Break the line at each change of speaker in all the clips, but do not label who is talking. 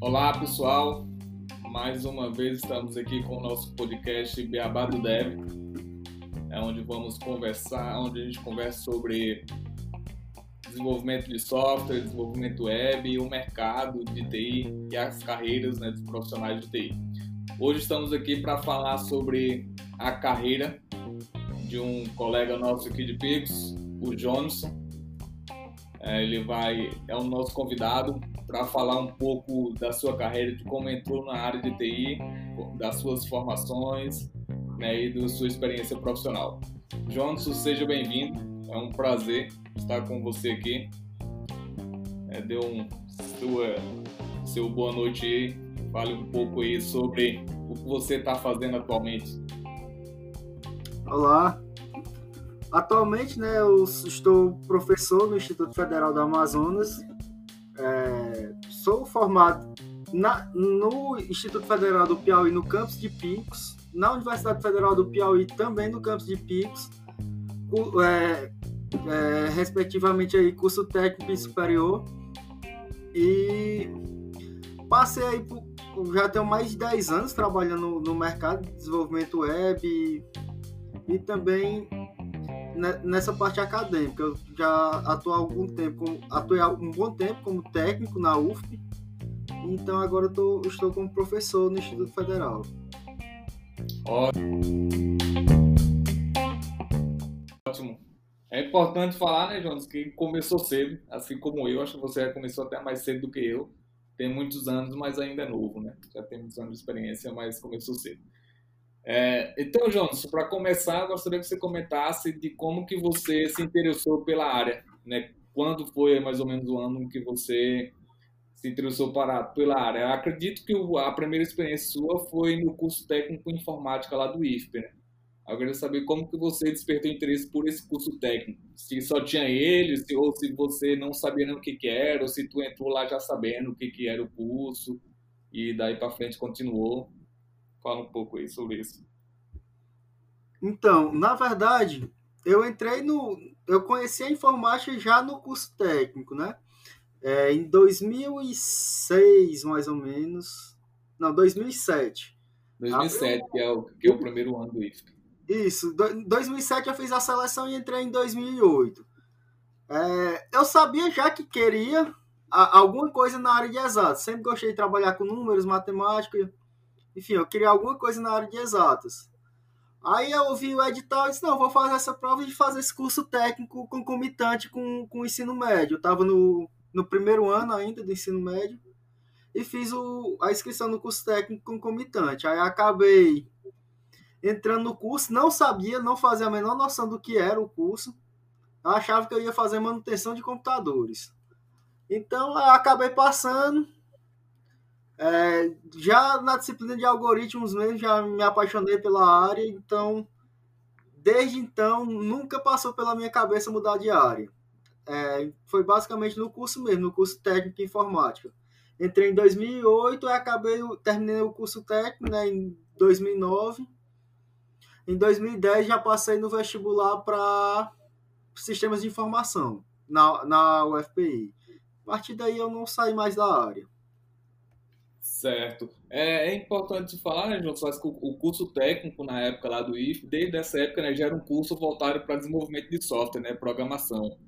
Olá, pessoal. Mais uma vez estamos aqui com o nosso podcast Beabá do Dev, é onde vamos conversar, onde a gente conversa sobre desenvolvimento de software, desenvolvimento web, o mercado de TI e as carreiras né, dos profissionais de TI. Hoje estamos aqui para falar sobre a carreira de um colega nosso aqui de Pix, o Johnson. É, ele vai é o nosso convidado para falar um pouco da sua carreira, de como entrou na área de TI, das suas formações né, e da sua experiência profissional. Johnson, seja bem-vindo. É um prazer estar com você aqui. É, dê um sua, seu boa noite aí. Fale um pouco aí sobre o que você está fazendo atualmente.
Olá. Atualmente, né, eu estou professor no Instituto Federal do Amazonas é, sou formado na, no Instituto Federal do Piauí, no campus de Picos, na Universidade Federal do Piauí, também no campus de Picos, é, é, respectivamente aí curso técnico e superior. E passei aí por, já tenho mais de 10 anos trabalhando no, no mercado de desenvolvimento web e, e também nessa parte acadêmica. Eu já atuo há algum tempo, atuei um bom tempo como técnico na UFP, então agora tô, estou como professor no Instituto Federal.
Ótimo. É importante falar, né, Jonas, que começou cedo, assim como eu, acho que você começou até mais cedo do que eu. Tem muitos anos, mas ainda é novo, né? Já tem muitos anos de experiência, mas começou cedo. É, então, Jonas, para começar, gostaria que você comentasse de como que você se interessou pela área, né? Quando foi mais ou menos o ano que você se interessou para, pela área? Eu acredito que a primeira experiência sua foi no curso técnico em informática lá do IFPE, né? Eu queria saber como que você despertou interesse por esse curso técnico. Se só tinha ele, se, ou se você não sabia nem o que, que era, ou se tu entrou lá já sabendo o que, que era o curso e daí para frente continuou. Fala um pouco aí sobre isso.
Então, na verdade, eu entrei no. Eu conheci a informática já no curso técnico, né? É, em 2006, mais ou menos. Não, 2007.
2007, que é, o, que é o primeiro ano do IFSC.
Isso, em 2007 eu fiz a seleção e entrei em 2008. É, eu sabia já que queria alguma coisa na área de exatas. Sempre gostei de trabalhar com números, matemática. Enfim, eu queria alguma coisa na área de exatas. Aí eu ouvi o edital e disse, não, vou fazer essa prova e fazer esse curso técnico concomitante com, com o ensino médio. Eu estava no, no primeiro ano ainda do ensino médio e fiz o, a inscrição no curso técnico concomitante. Aí acabei entrando no curso, não sabia, não fazia a menor noção do que era o curso. Eu achava que eu ia fazer manutenção de computadores. Então, eu acabei passando, é, já na disciplina de algoritmos mesmo, já me apaixonei pela área, então, desde então, nunca passou pela minha cabeça mudar de área. É, foi basicamente no curso mesmo, no curso técnico de informática. Entrei em 2008 e acabei, terminei o curso técnico né, em 2009. Em 2010 já passei no vestibular para sistemas de informação na, na UFPI. A partir daí eu não saí mais da área.
Certo. É, é importante falar, né, João que o curso técnico na época lá do IF, desde essa época, né, já era um curso voltado para desenvolvimento de software, né, programação.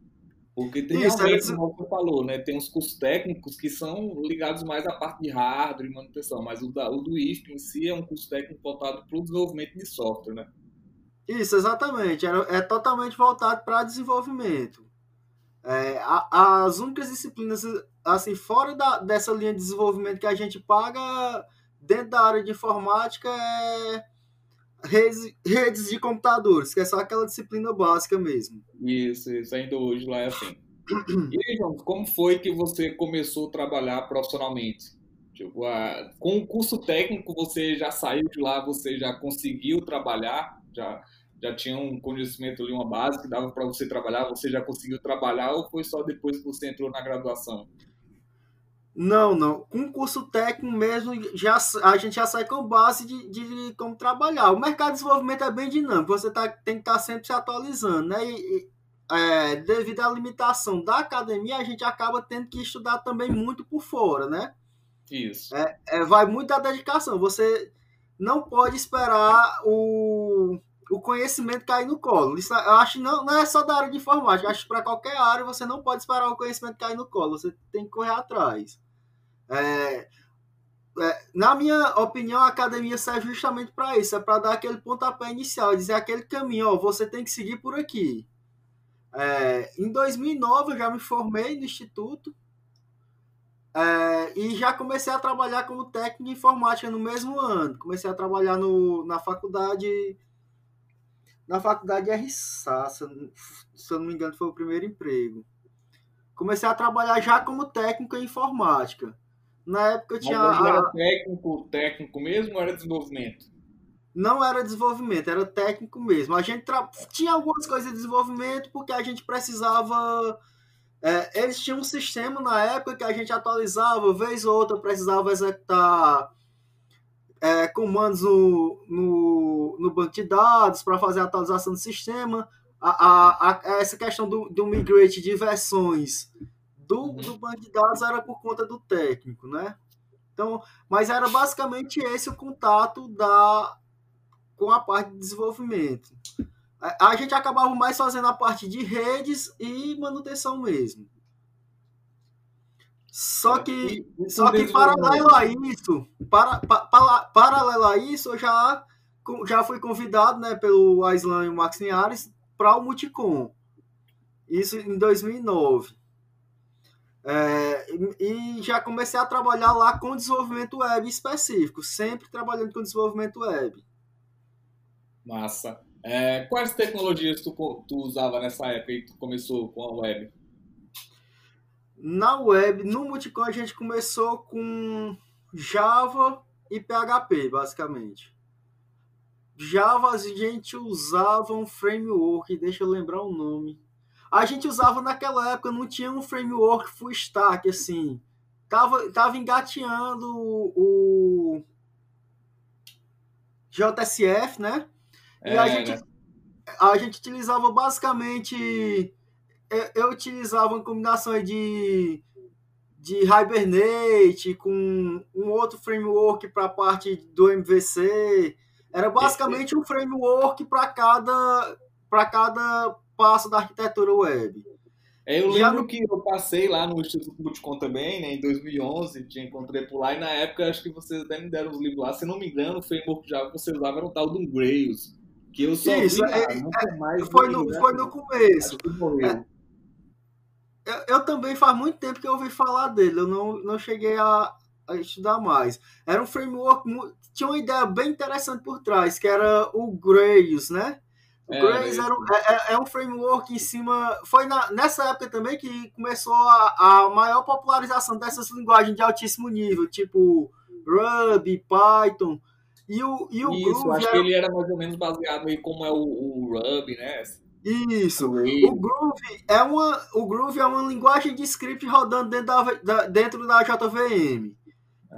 Porque tem Isso, realmente, é... como você falou, né, tem uns cursos técnicos que são ligados mais à parte de hardware e manutenção, mas o, da, o do IF em si é um curso técnico voltado para o desenvolvimento de software, né?
Isso, exatamente. É, é totalmente voltado para desenvolvimento. É, a, as únicas disciplinas assim, fora da, dessa linha de desenvolvimento que a gente paga, dentro da área de informática, é redes, redes de computadores, que é só aquela disciplina básica mesmo.
Isso, isso, ainda hoje lá é assim. E aí, João, como foi que você começou a trabalhar profissionalmente? Tipo, a, com o curso técnico, você já saiu de lá, você já conseguiu trabalhar? Já, já tinha um conhecimento ali, uma base que dava para você trabalhar? Você já conseguiu trabalhar ou foi só depois que você entrou na graduação?
Não, não. Com curso técnico mesmo, já, a gente já sai com base de, de como trabalhar. O mercado de desenvolvimento é bem dinâmico, você tá, tem que estar tá sempre se atualizando, né? E, é, devido à limitação da academia, a gente acaba tendo que estudar também muito por fora, né?
Isso.
É, é, vai muito da dedicação. Você não pode esperar o, o conhecimento cair no colo. Isso, eu acho que não, não é só da área de informática. acho que para qualquer área você não pode esperar o conhecimento cair no colo. Você tem que correr atrás. É, é, na minha opinião, a academia serve justamente para isso. É para dar aquele pontapé inicial, dizer aquele caminho. Ó, você tem que seguir por aqui. É, em 2009 eu já me formei no instituto é, e já comecei a trabalhar como técnico informática no mesmo ano. Comecei a trabalhar no, na faculdade na faculdade RSA, se, se eu não me engano foi o primeiro emprego. Comecei a trabalhar já como técnico em informática. Na época eu tinha.
Mas era técnico, técnico mesmo ou era desenvolvimento?
não era desenvolvimento, era técnico mesmo. A gente tra... tinha algumas coisas de desenvolvimento porque a gente precisava. É, eles tinham um sistema na época que a gente atualizava, vez ou outra precisava executar é, comandos no, no, no, banco de dados para fazer a atualização do sistema. A, a, a, essa questão do, do migrate de versões do, uhum. do banco de dados era por conta do técnico, né? Então, mas era basicamente esse o contato da, com a parte de desenvolvimento. A, gente acabava mais fazendo a parte de redes e manutenção mesmo. Só que, só que paralelo a isso, para, para, paralelo a isso, eu já, já fui convidado né, pelo Aislan e o Max Linhares para o Multicom. Isso em 2009. É, e já comecei a trabalhar lá com desenvolvimento web específico, sempre trabalhando com desenvolvimento web.
Massa. É, quais tecnologias tu, tu usava nessa época e tu começou com a web?
Na web, no Multicom, a gente começou com Java e PHP, basicamente. Java a gente usava um framework, deixa eu lembrar o nome. A gente usava naquela época, não tinha um framework full stack, assim. Tava, tava engateando o JSF, né? E a, é, gente, né? a gente utilizava basicamente. Eu, eu utilizava uma combinação de, de Hibernate com um outro framework para a parte do MVC. Era basicamente um framework para cada, cada passo da arquitetura web.
É, eu lembro que eu passei lá no Instituto Multicom também, né, em 2011, te encontrei por lá, e na época acho que vocês até me deram os livros lá. Se não me engano, o framework que você usava era o tal do Grails. Que eu só Isso, vi, é,
é, mais foi, no, foi no começo. É, eu, eu, também faz muito tempo que eu ouvi falar dele, eu não, não cheguei a, a estudar mais. Era um framework, tinha uma ideia bem interessante por trás, que era o Grails, né? O é, Grails era um, é, é, é, um framework em cima. Foi na, nessa época também que começou a, a maior popularização dessas linguagens de altíssimo nível, tipo Ruby, Python. E o, e o
Isso, Groove acho era... que ele era mais ou menos baseado em como é o, o Ruby, né?
Isso. O Groove é uma, o Groove é uma linguagem de script rodando dentro da, da dentro da JVM.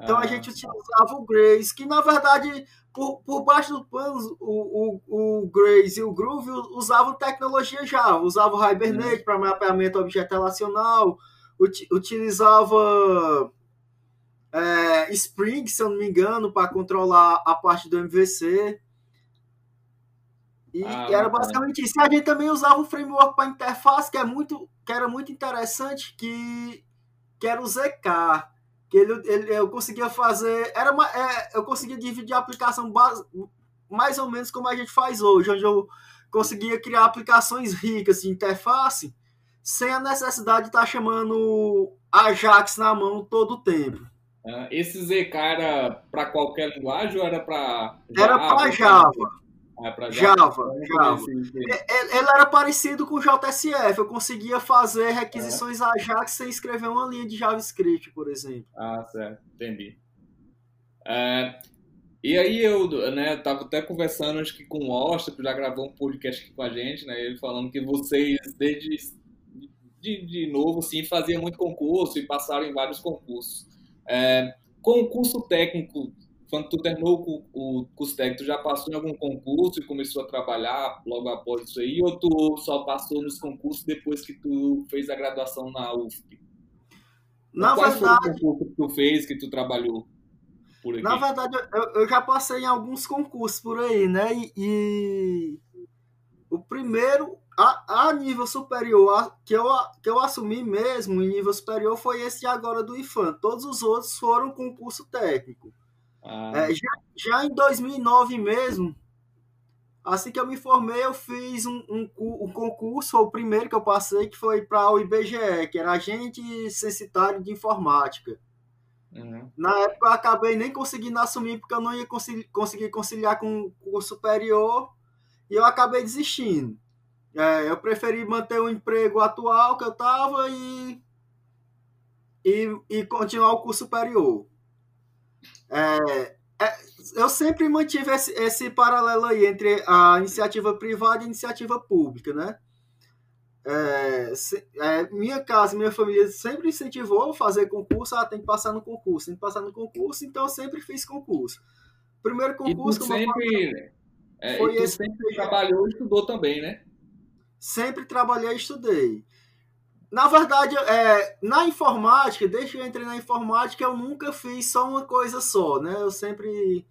Então ah. a gente utilizava o Grace, que na verdade, por, por baixo do pano, o, o, o Grace e o Groove usavam tecnologia Java, usavam Hibernate para mapeamento objeto relacional, ut, utilizava é, Spring, se eu não me engano, para controlar a parte do MVC. E ah, era basicamente isso. E a gente também usava um framework para interface que, é muito, que era muito interessante, que, que era o ZK. Que ele, ele, eu conseguia fazer. Era uma, é, eu conseguia dividir a aplicação base, mais ou menos como a gente faz hoje, onde eu conseguia criar aplicações ricas de interface sem a necessidade de estar tá chamando Ajax na mão todo o tempo.
Uh, esse ZK era para qualquer linguagem ou era para
Era para Java. É Java. Java, Java. Ele era parecido com o JSF. Eu conseguia fazer requisições é. Ajax sem escrever uma linha de JavaScript, por exemplo.
Ah, certo. Entendi. É, e aí eu né, tava até conversando acho que com o Oster, que já gravou um podcast aqui com a gente, né? Ele falando que vocês, desde de, de novo, assim, faziam muito concurso e passaram em vários concursos. É, concurso técnico quando tu terminou o, o curso técnico, tu já passou em algum concurso e começou a trabalhar logo após isso aí? Ou tu só passou nos concursos depois que tu fez a graduação na UFP?
Na
Qual
verdade,
foi o concurso que tu fez, que tu trabalhou por aqui?
na verdade eu, eu já passei em alguns concursos por aí, né? E, e o primeiro, a, a nível superior, a, que, eu, que eu assumi mesmo em nível superior, foi esse agora do IFAM. Todos os outros foram concurso técnico.
Ah,
É, já, já em 2009 mesmo, assim que eu me formei, eu fiz um, um, um concurso, o primeiro que eu passei, que foi para o IBGE, que era Agente Censitário de Informática.
uhum.
Na época eu acabei nem conseguindo assumir, porque eu não ia conseguir, conseguir conciliar com o curso superior, e eu acabei desistindo. É, eu preferi manter o emprego atual que eu estava e, e, e continuar o curso superior. É, é, eu sempre mantive esse, esse paralelo aí entre a iniciativa privada e a iniciativa pública, né? É, se- é, minha casa, minha família sempre incentivou a fazer concurso, ah, tem que passar no concurso, tem que passar no concurso, então eu sempre fiz concurso. Primeiro
E tu
concurso que eu
sempre, é,
Foi
e tu
esse
sempre trabalhou e estudou também, né?
sempre trabalhei e estudei. Na verdade, é, na informática, desde que eu entrei na informática, eu nunca fiz só uma coisa só, né? Eu sempre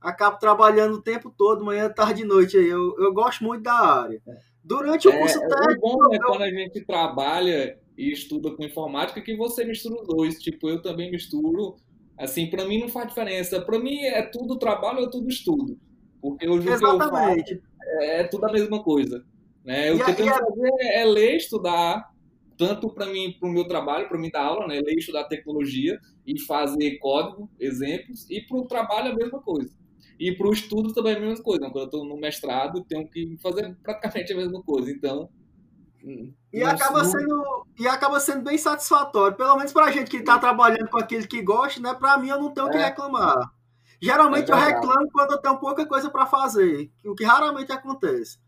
acabo trabalhando o tempo todo, manhã, tarde e noite. Eu, eu gosto muito da área. Durante o
É,
curso
é
técnico,
bom, né, quando a gente trabalha e estuda com informática, que você mistura os dois. Tipo, eu também misturo. Assim, para mim não faz diferença. Para mim é tudo trabalho ou tudo estudo. Porque hoje o que eu faço
exatamente.
é tudo a mesma coisa. Né? O
E
que eu tenho que
a-
fazer é ler, estudar, tanto para mim, para o meu trabalho, para mim dar aula, né? ler, estudar tecnologia e fazer código, exemplos, e para o trabalho a mesma coisa. E para o estudo também a mesma coisa. Quando eu estou no mestrado, tenho que fazer praticamente a mesma coisa. Então, hum,
E acaba,
não-
sendo, e acaba sendo bem satisfatório. Pelo menos pra gente que tá trabalhando com aquilo que gosta, né? Pra mim eu não tenho o que
É.
reclamar. Geralmente
É
eu reclamo quando eu tenho pouca coisa pra fazer, o que raramente acontece.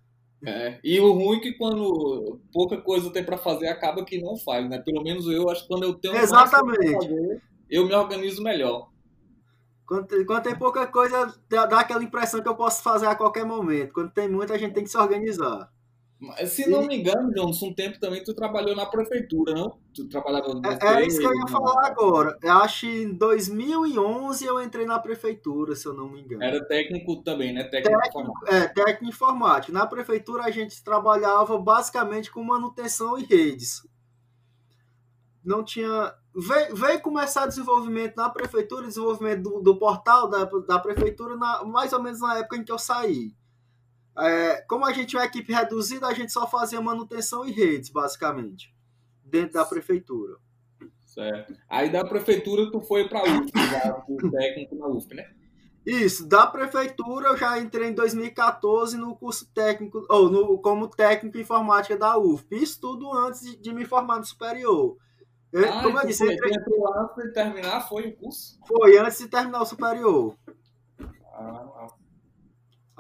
É, E o ruim é que quando pouca coisa tem para fazer, acaba que não faz, né? Pelo menos eu acho que quando eu tenho
Exatamente.
fazer, eu me organizo melhor.
Quando, tem- quando tem pouca coisa, dá, dá aquela impressão que eu posso fazer a qualquer momento. Quando tem muita, a gente tem que se organizar.
Se não me engano, Jones, um tempo também tu trabalhou na prefeitura, não? Tu trabalhava no
É, é isso que eu ia falar agora. Eu acho que em 2011 eu entrei na prefeitura, se eu não me engano.
Era técnico também, né? Técnico informático.
É, técnico informático. Na prefeitura a gente trabalhava basicamente com manutenção e redes. Não tinha. Veio, veio começar desenvolvimento na prefeitura, desenvolvimento do, do portal da, da prefeitura, na- mais ou menos na época em que eu saí. É, como a gente tinha uma equipe reduzida, a gente só fazia manutenção e redes, basicamente, dentro da prefeitura.
Certo. Aí da prefeitura tu foi pra UFP, já o técnico na UFP, né?
Isso, da prefeitura eu já entrei em 2014 no curso técnico, ou no, como técnico em informática da UFP. Isso tudo antes de, de me formar no superior. Eu-
Ah,
como eu
tu
disse,
foi,
entrei,
antes de terminar, foi o curso?
foi antes de terminar o superior.
Ah,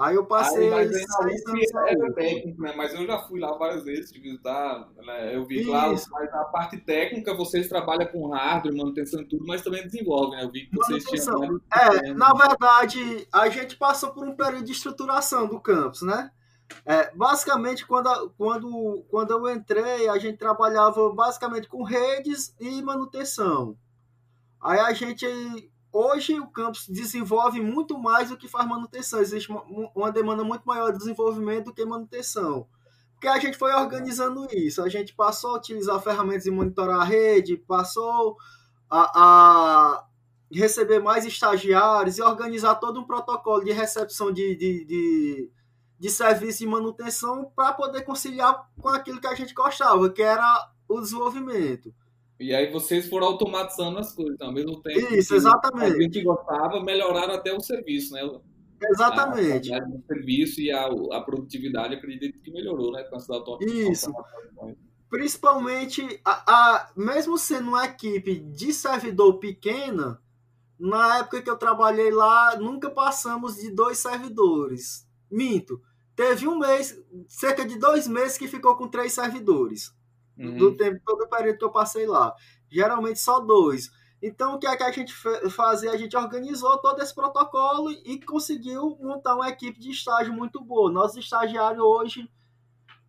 Aí eu passei
Aí, mas aí UFP. técnico, né? Mas eu já fui lá várias vezes de visitar. né? Eu vi
Isso.
mas a parte técnica vocês trabalham com hardware, manutenção e tudo, mas também desenvolvem, né? Eu vi que vocês tinham
Manutenção. É, na verdade, a gente passou por um período de estruturação do campus, né? É, basicamente, quando, quando, quando eu entrei, a gente trabalhava basicamente com redes e manutenção. Aí a gente, hoje o campus desenvolve muito mais do que faz manutenção. Existe uma, demanda muito maior de desenvolvimento do que manutenção. Porque a gente foi organizando isso. A gente passou a utilizar ferramentas de monitorar a rede, passou a, a receber mais estagiários e organizar todo um protocolo de recepção de, de, de, de serviço de manutenção para poder conciliar com aquilo que a gente gostava, que era o desenvolvimento.
E aí vocês foram automatizando as coisas, ao mesmo tempo
Isso,
que
exatamente.
a gente gostava, melhoraram até o serviço, né?
Exatamente.
A do serviço e a, a produtividade, acredito que melhorou, né? Com auto-
Isso. Principalmente, a, a, mesmo sendo uma equipe de servidor pequena, na época que eu trabalhei lá, nunca passamos de dois servidores. Minto. Teve um mês, cerca de dois meses, que ficou com três servidores.
Uhum.
do tempo, todo o período que eu passei lá. Geralmente só dois. Então, o que é que a gente fazia? A gente organizou todo esse protocolo e conseguiu montar uma equipe de estágio muito boa. Nosso estagiário hoje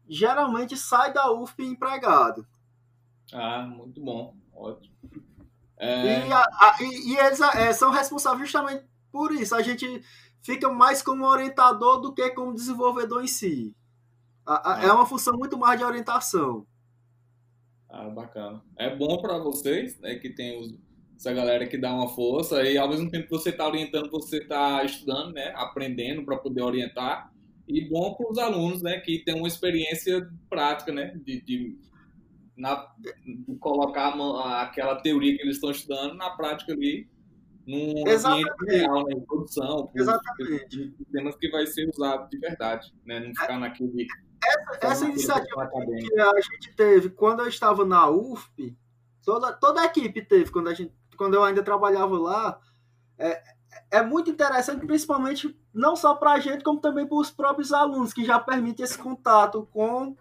geralmente sai da UFP empregado.
Ah, muito bom, ótimo.
É... E, a, a, e, e, eles é, são responsáveis justamente por isso. A gente fica mais como orientador do que como desenvolvedor em si. A, ah. É uma função muito mais de orientação.
Ah, bacana. É bom para vocês, né, que tem os, essa galera que dá uma força e ao mesmo tempo que você está orientando, você está estudando, né, aprendendo para poder orientar. E bom para os alunos, né, que tem uma experiência prática, né, de, de, na, de colocar aquela teoria que eles estão estudando na prática ali, num Exatamente. ambiente real, né, produção,
Exatamente.
temas que vai ser usado de verdade, né, não ficar naquele
essa, essa iniciativa que a gente teve quando eu estava na UFP, toda, toda a equipe teve quando, a gente, quando eu ainda trabalhava lá, é, é muito interessante, principalmente não só para a gente, como também para os próprios alunos, que já permite esse contato com,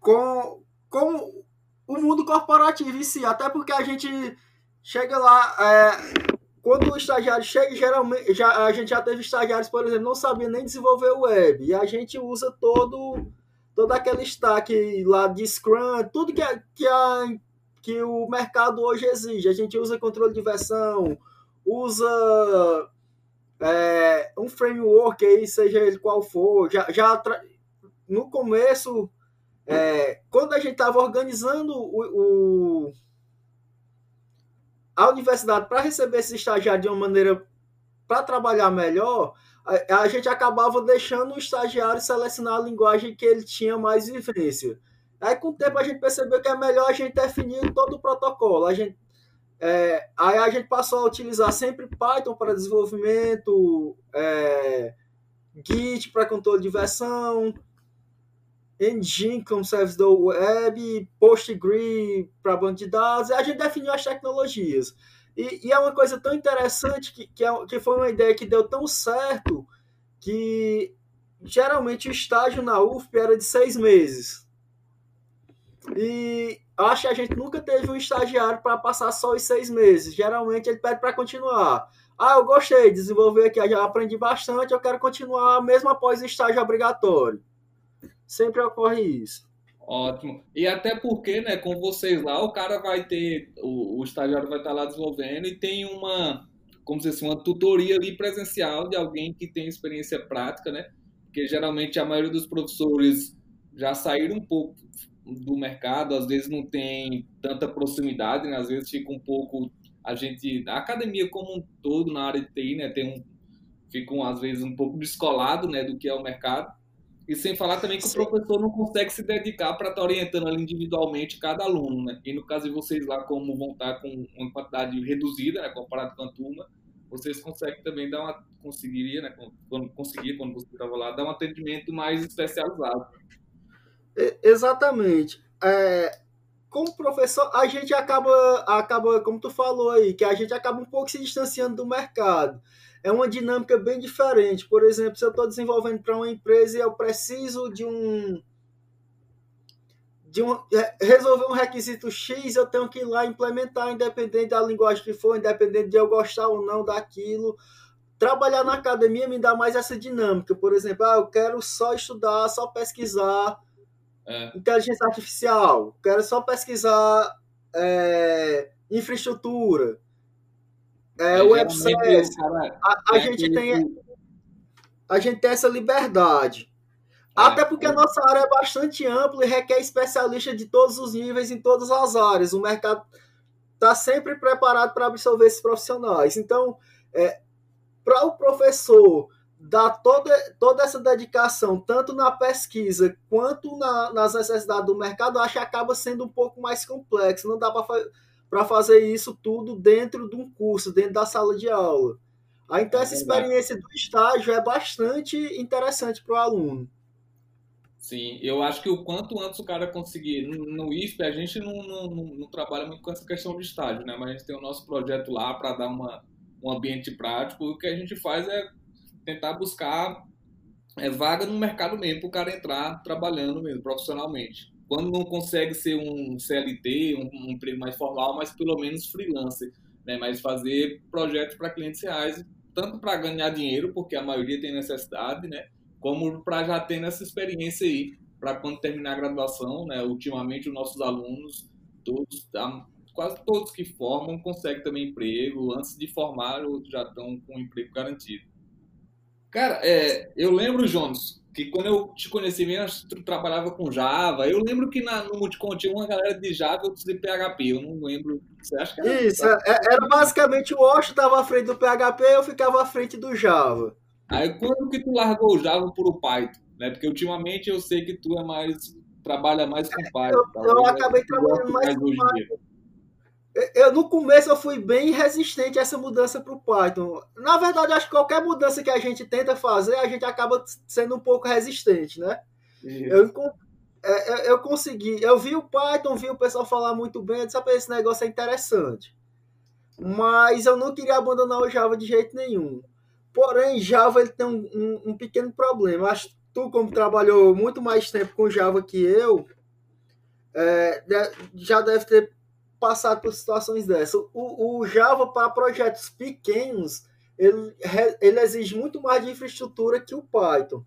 com, com o mundo corporativo em si. Até porque a gente chega lá, é, quando o estagiário chega, geralmente já, a gente já teve estagiários, por exemplo, não sabia nem desenvolver o web. E a gente usa todo, todo aquele stack lá de Scrum, tudo que, a, que, a, que o mercado hoje exige. A gente usa controle de versão, usa é, um framework aí, seja ele qual for. Já, já no começo, é, quando a gente estava organizando o, o a universidade, para receber esse estagiário de uma maneira para trabalhar melhor, a, a, gente acabava deixando o estagiário selecionar a linguagem que ele tinha mais vivência. Aí, com o tempo, a gente percebeu que é melhor a gente definir todo o protocolo. A gente, é, aí a gente passou a utilizar sempre Python para desenvolvimento, é, Git para controle de versão, Engine como serviço do web, PostgreSQL para banco de dados, a gente definiu as tecnologias. E, e é uma coisa tão interessante que, que, é, que foi uma ideia que deu tão certo que geralmente o estágio na UFP era de seis meses. E acho que a gente nunca teve um estagiário para passar só os seis meses. Geralmente ele pede para continuar. Ah, eu gostei de desenvolver aqui, já aprendi bastante, eu quero continuar mesmo após o estágio obrigatório. Sempre ocorre isso.
Ótimo. E até porque, né, com vocês lá, o cara vai ter, o, o estagiário vai estar lá desenvolvendo e tem uma, como se fosse uma tutoria ali presencial de alguém que tem experiência prática, né? Porque geralmente a maioria dos professores já saíram um pouco do mercado, às vezes não tem tanta proximidade, né? Às vezes fica um pouco a gente, a academia como um todo na área de TI, né, tem um ficam às vezes um pouco descolado, né, do que é o mercado. E sem falar também que Sim. o professor não consegue se dedicar para estar tá orientando ali individualmente cada aluno, né? E no caso de vocês lá, como vão estar tá com uma quantidade reduzida, né, comparado com a turma, vocês conseguem também dar uma conseguiria, né, quando conseguir quando você estava lá, dar um atendimento mais especializado.
Exatamente. É, como professor, a gente acaba acaba, como tu falou aí, que a gente acaba um pouco se distanciando do mercado é uma dinâmica bem diferente. Por exemplo, se eu estou desenvolvendo para uma empresa e eu preciso de um de um, é, resolver um requisito X, eu tenho que ir lá implementar, independente da linguagem que for, independente de eu gostar ou não daquilo. Trabalhar na academia me dá mais essa dinâmica. Por exemplo, ah, eu quero só estudar, só pesquisar é. inteligência artificial, quero só pesquisar é, infraestrutura. É, o website, a, a gente tem a gente tem essa liberdade. É, Até porque a nossa área é bastante ampla e requer especialistas de todos os níveis em todas as áreas. O mercado está sempre preparado para absorver esses profissionais. Então, é, para o professor dar toda, toda essa dedicação, tanto na pesquisa quanto na, nas necessidades do mercado, acho que acaba sendo um pouco mais complexo. Não dá para para fazer isso tudo dentro de um curso, dentro da sala de aula. Aí, então, é essa experiência do estágio é bastante interessante para o aluno.
Sim, eu acho que o quanto antes o cara conseguir. No, IFP, a gente não, não, não, trabalha muito com essa questão de estágio, né? Mas a gente tem o nosso projeto lá para dar uma, um ambiente prático. O que a gente faz é tentar buscar é, vaga no mercado mesmo para o cara entrar trabalhando mesmo, profissionalmente. Quando não consegue ser um CLT, um, um emprego mais formal, mas pelo menos freelancer, né? Mas fazer projetos para clientes reais, tanto para ganhar dinheiro, porque a maioria tem necessidade, né? Como para já ter essa experiência aí, para quando terminar a graduação, né? Ultimamente os nossos alunos, todos, quase todos que formam conseguem também emprego, antes de formar já estão com um emprego garantido. Cara, é, eu lembro, Jones, que quando eu te conheci mesmo, tu trabalhava com Java. Eu lembro que na, no Multicon tinha uma galera de Java e outros de PHP. Eu não lembro. Você acha que
era Isso, é, era basicamente o Osh estava à frente do PHP eu ficava à frente do Java.
Aí quando que tu largou o Java por o Python? Né? Porque ultimamente eu sei que tu é mais trabalha mais com Python.
Eu, eu acabei trabalhando mais com Python eu no começo eu fui bem resistente a essa mudança para o Python. Na verdade, acho que qualquer mudança que a gente tenta fazer, a gente acaba sendo um pouco resistente, né? Eu, é, eu consegui, eu vi o Python, vi o pessoal falar muito bem, eu disse, esse negócio é interessante. Mas eu não queria abandonar o Java de jeito nenhum. Porém, Java ele tem um, um, um pequeno problema. Acho tu, como trabalhou muito mais tempo com Java que eu, é, já deve ter passado por situações dessas. O, o Java para projetos pequenos, ele, ele exige muito mais de infraestrutura que o Python.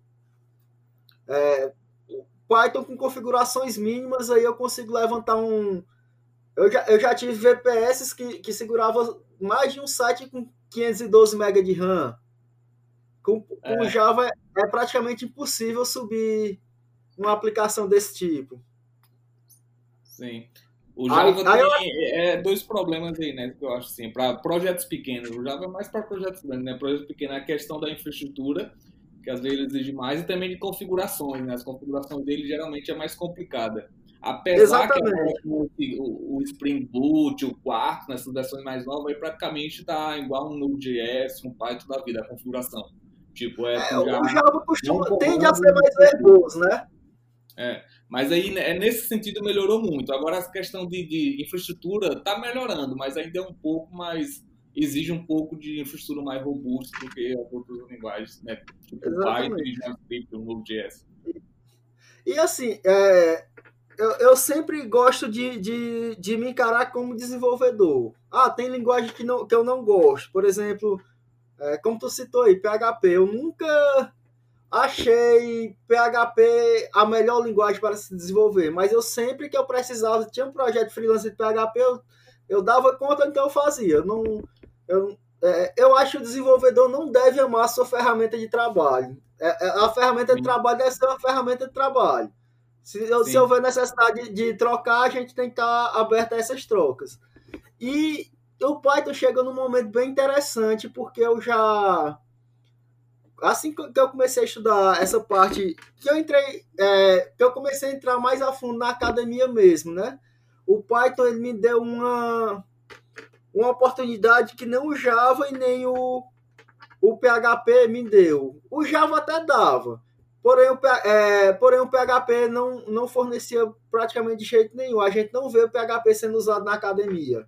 É, Python com configurações mínimas, aí eu consigo levantar um. Eu já, eu já tive VPS que, que segurava mais de um site com 512 MB de RAM. Com, com é. Java é, é praticamente impossível subir uma aplicação desse tipo.
Sim. O Java aí, tem eu... é, dois problemas aí, né? Que eu acho assim, para projetos pequenos. O Java é mais para projetos grandes, né? Projetos pequenos é a questão da infraestrutura, que às vezes exige mais, e também de configurações, né? As configurações dele geralmente é mais complicada. Apesar Exatamente. que o, o, o, Spring Boot, o Quark, nessas versões mais novas, aí praticamente está igual um Node.js, um Python da vida, a configuração. Tipo, é, é
o Java costuma, tende a ser mais verboso, né?
É, mas aí é, nesse sentido melhorou muito. Agora a questão de, de infraestrutura está melhorando, mas ainda é um pouco mais exige um pouco de infraestrutura mais robusta do que as outras linguagens, né? Tipo Python e JavaScript, Node.js.
E assim, é, eu, eu sempre gosto de, de, de me encarar como desenvolvedor. Ah, tem linguagem que, não, que eu não gosto. Por exemplo, é, como tu citou aí, PHP. Eu nunca achei PHP a melhor linguagem para se desenvolver, mas eu sempre que eu precisava, tinha um projeto freelance de PHP, eu, eu dava conta do que eu fazia. Eu, não, eu, é, eu acho que o desenvolvedor não deve amar a sua ferramenta de trabalho. É, é, a ferramenta de trabalho deve ser uma ferramenta de trabalho. Se, se houver necessidade de, de, trocar, a gente tem que estar aberto a essas trocas. E o Python chega num momento bem interessante, porque eu já assim que eu comecei a estudar essa parte, que eu entrei, é, que eu comecei a entrar mais a fundo na academia mesmo, né? O Python ele me deu uma, uma oportunidade que nem o Java e nem o, o PHP me deu. O Java até dava, porém o, é, porém o PHP não, não fornecia praticamente de jeito nenhum. A gente não vê o PHP sendo usado na academia.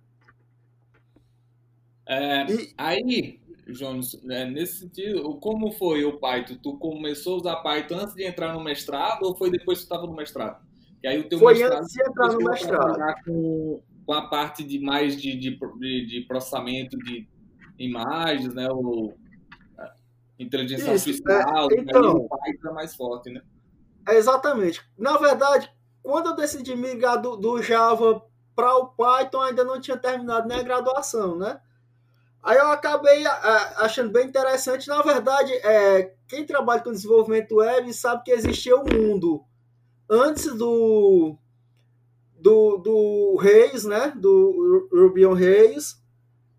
É, e, aí, Jones, é, nesse sentido, como foi o Python? Tu começou a usar Python antes de entrar no mestrado ou foi depois que tu estava no mestrado?
E aí o teu foi mestrado, antes de entrar no mestrado.
Com, com a parte de mais de, de, de, processamento de imagens, né? O, inteligência Isso, artificial,
é, então,
o Python é mais forte, né?
É exatamente. Na verdade, quando eu decidi migrar do, do Java para o Python, ainda não tinha terminado nem a graduação, né? Aí eu acabei achando bem interessante. Na verdade, é, quem trabalha com desenvolvimento web sabe que existia um mundo antes do do, do Reis, né? Do Ruby on Reis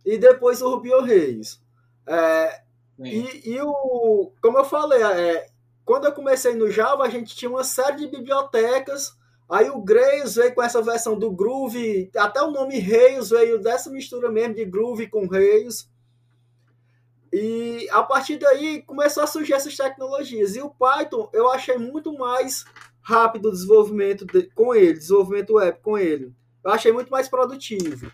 e depois o Ruby on Reis. É, e, e, o, como eu falei, é, quando eu comecei no Java, a gente tinha uma série de bibliotecas. Aí o Grails veio com essa versão do Groove, até o nome Rails veio dessa mistura mesmo de Groove com Rails. E a partir daí começou a surgir essas tecnologias. E o Python eu achei muito mais rápido o desenvolvimento de, com ele, desenvolvimento web com ele. Eu achei muito mais produtivo.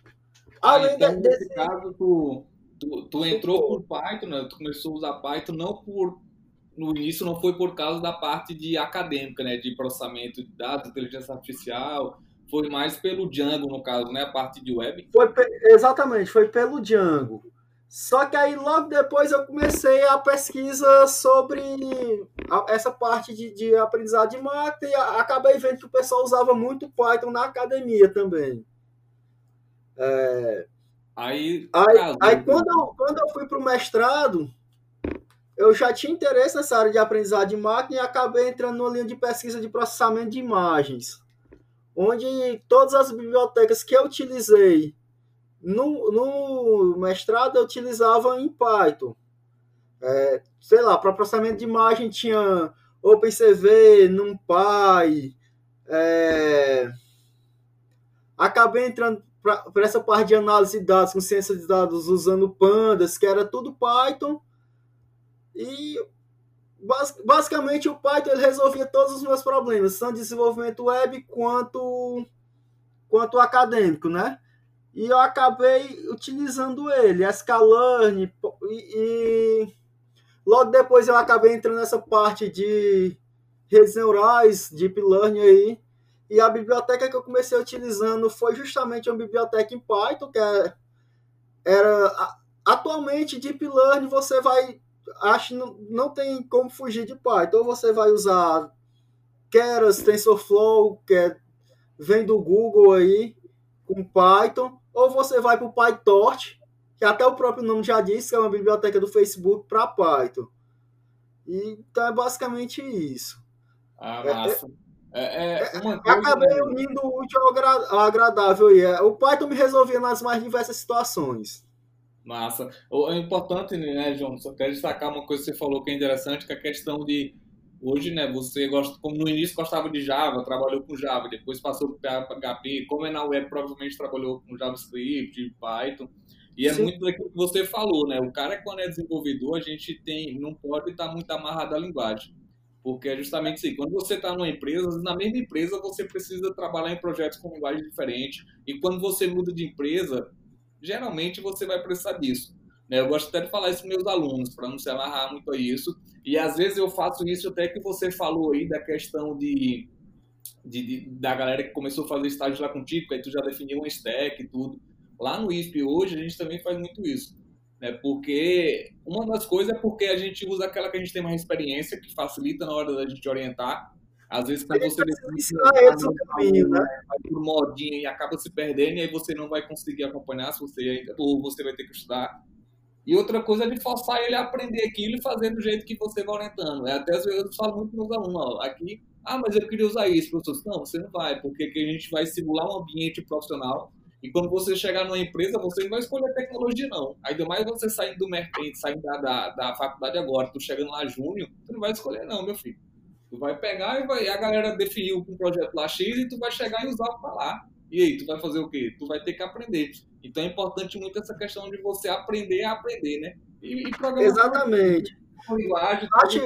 Ah, Além então, de, desse caso, tu, tu, tu entrou por Python, né? tu começou a usar Python não por no início não foi por causa da parte de acadêmica, né, de processamento de dados, inteligência artificial, foi mais pelo Django, no caso, né, a parte de web?
Foi, exatamente, foi pelo Django. Só que aí logo depois eu comecei a pesquisa sobre essa parte de, de aprendizado de máquina e acabei vendo que o pessoal usava muito Python na academia também. É...
Aí,
aí, aí quando, eu, quando eu fui para o mestrado, eu já tinha interesse nessa área de aprendizado de máquina e acabei entrando numa linha de pesquisa de processamento de imagens, onde todas as bibliotecas que eu utilizei no, no mestrado eu utilizava em Python. É, sei lá, para processamento de imagem tinha OpenCV, NumPy. É... Acabei entrando para essa parte de análise de dados com ciência de dados usando Pandas, que era tudo Python. E basicamente o Python ele resolvia todos os meus problemas, tanto de desenvolvimento web quanto quanto acadêmico, né? E eu acabei utilizando ele, sklearn, e, e logo depois eu acabei entrando nessa parte de redes neurais, deep learning aí, e a biblioteca que eu comecei utilizando foi justamente uma biblioteca em Python, que é, era atualmente deep learning você vai acho não, não tem como fugir de Python, ou você vai usar Keras, TensorFlow, que é, vem do Google aí, com Python, ou você vai para o PyTorch, que até o próprio nome já disse, que é uma biblioteca do Facebook para Python. E, então é basicamente isso.
Ah, é, massa. É, é,
é uma coisa, acabei né? unindo o útil ao agradável. E é, o Python me resolvia nas mais diversas situações.
Massa. É importante, né, João? Só quero destacar uma coisa que você falou que é interessante, que é a questão de Hoje, né, você gosta, como no início gostava de Java, trabalhou com Java, depois passou para PHP, como é na web, provavelmente trabalhou com JavaScript, Python. E é Sim. muito daquilo que você falou, né? O cara, quando é desenvolvedor, a gente tem, não pode estar muito amarrado à linguagem. Porque é justamente assim, quando você está numa empresa, na mesma empresa você precisa trabalhar em projetos com linguagem diferente. E quando você muda de empresa, geralmente você vai precisar disso. Né? Eu gosto até de falar isso para meus alunos, para não se amarrar muito a isso. E às vezes eu faço isso até que você falou aí da questão de, de, de da galera que começou a fazer estágio lá contigo, aí tu já definiu um stack e tudo. Lá no ISP hoje a gente também faz muito isso. Né? Porque uma das coisas é porque a gente usa aquela que a gente tem mais experiência, que facilita na hora da gente orientar. Às vezes, quando você
ensinar o caminho, né?
Vai por modinha e acaba se perdendo, e aí você não vai conseguir acompanhar se você ou você vai ter que estudar. E outra coisa é de forçar ele a aprender aquilo e fazer do jeito que você vai orientando. É, até às vezes eu falo muito para os alunos, ó, aqui, ah, mas eu queria usar isso, professor. Não, você não vai, porque aqui a gente vai simular um ambiente profissional e quando você chegar numa empresa, você não vai escolher tecnologia, não. Ainda mais você saindo do mercado, saindo da, da, da faculdade agora, tu chegando lá junho, tu não vai escolher, não, meu filho. Tu vai pegar e vai, a galera definiu um projeto lá X e tu vai chegar e usar para lá. E aí, tu vai fazer o quê? Tu vai ter que aprender. Então é importante muito essa questão de você aprender a aprender, né?
E, e Exatamente. Linguagem, Acho...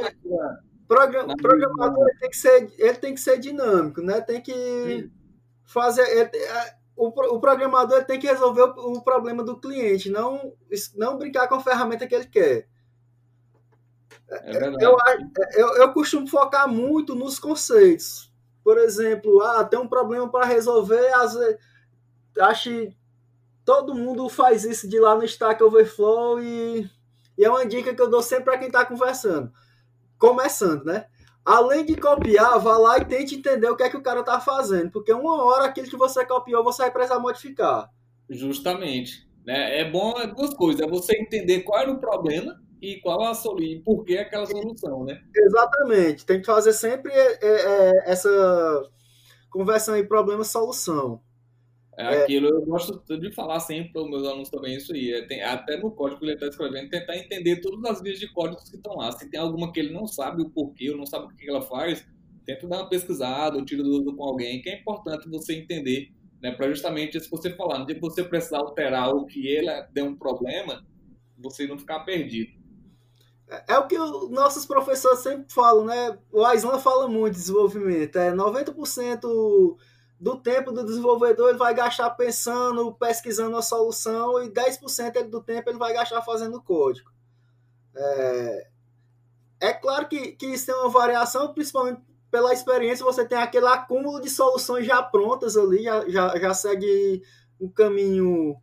Program, programador ele tem que ser ele tem que ser dinâmico, né? Tem que Sim. fazer ele, é, o, o programador tem que resolver o, o, problema do cliente, não não brincar com a ferramenta que ele quer.
É
eu, eu, eu costumo focar muito nos conceitos. Por exemplo, ah, tem um problema para resolver, às vezes, acho todo mundo faz isso de lá no Stack Overflow e, e é uma dica que eu dou sempre para quem está conversando. Começando, né? Além de copiar, vá lá e tente entender o que é que o cara está fazendo, porque uma hora aquilo que você copiou você vai precisar modificar.
Justamente. Né? É bom é duas coisas, é você entender qual era o problema e qual a solução, e por que aquela solução, né?
Exatamente. Tem que fazer sempre é, é, essa conversão em problema-solução.
É, é aquilo, eu gosto de falar sempre para os meus alunos também isso aí. É, tem, até no código que ele está escrevendo, tentar entender todas as vias de código que estão lá. Se tem alguma que ele não sabe o porquê, ou não sabe o que ela faz, tenta dar uma pesquisada, ou tira dúvida com alguém, que é importante você entender, né? Para justamente se você falar, no dia que você precisar alterar o que ele deu um problema, você não ficar perdido.
É, é o que os nossos professores sempre falam, né? O Aislan fala muito de desenvolvimento. É 90% do tempo do desenvolvedor ele vai gastar pensando, pesquisando a solução e 10% do tempo ele vai gastar fazendo código. É, é claro que, que isso tem uma variação, principalmente pela experiência, você tem aquele acúmulo de soluções já prontas ali, já, já, já segue um caminho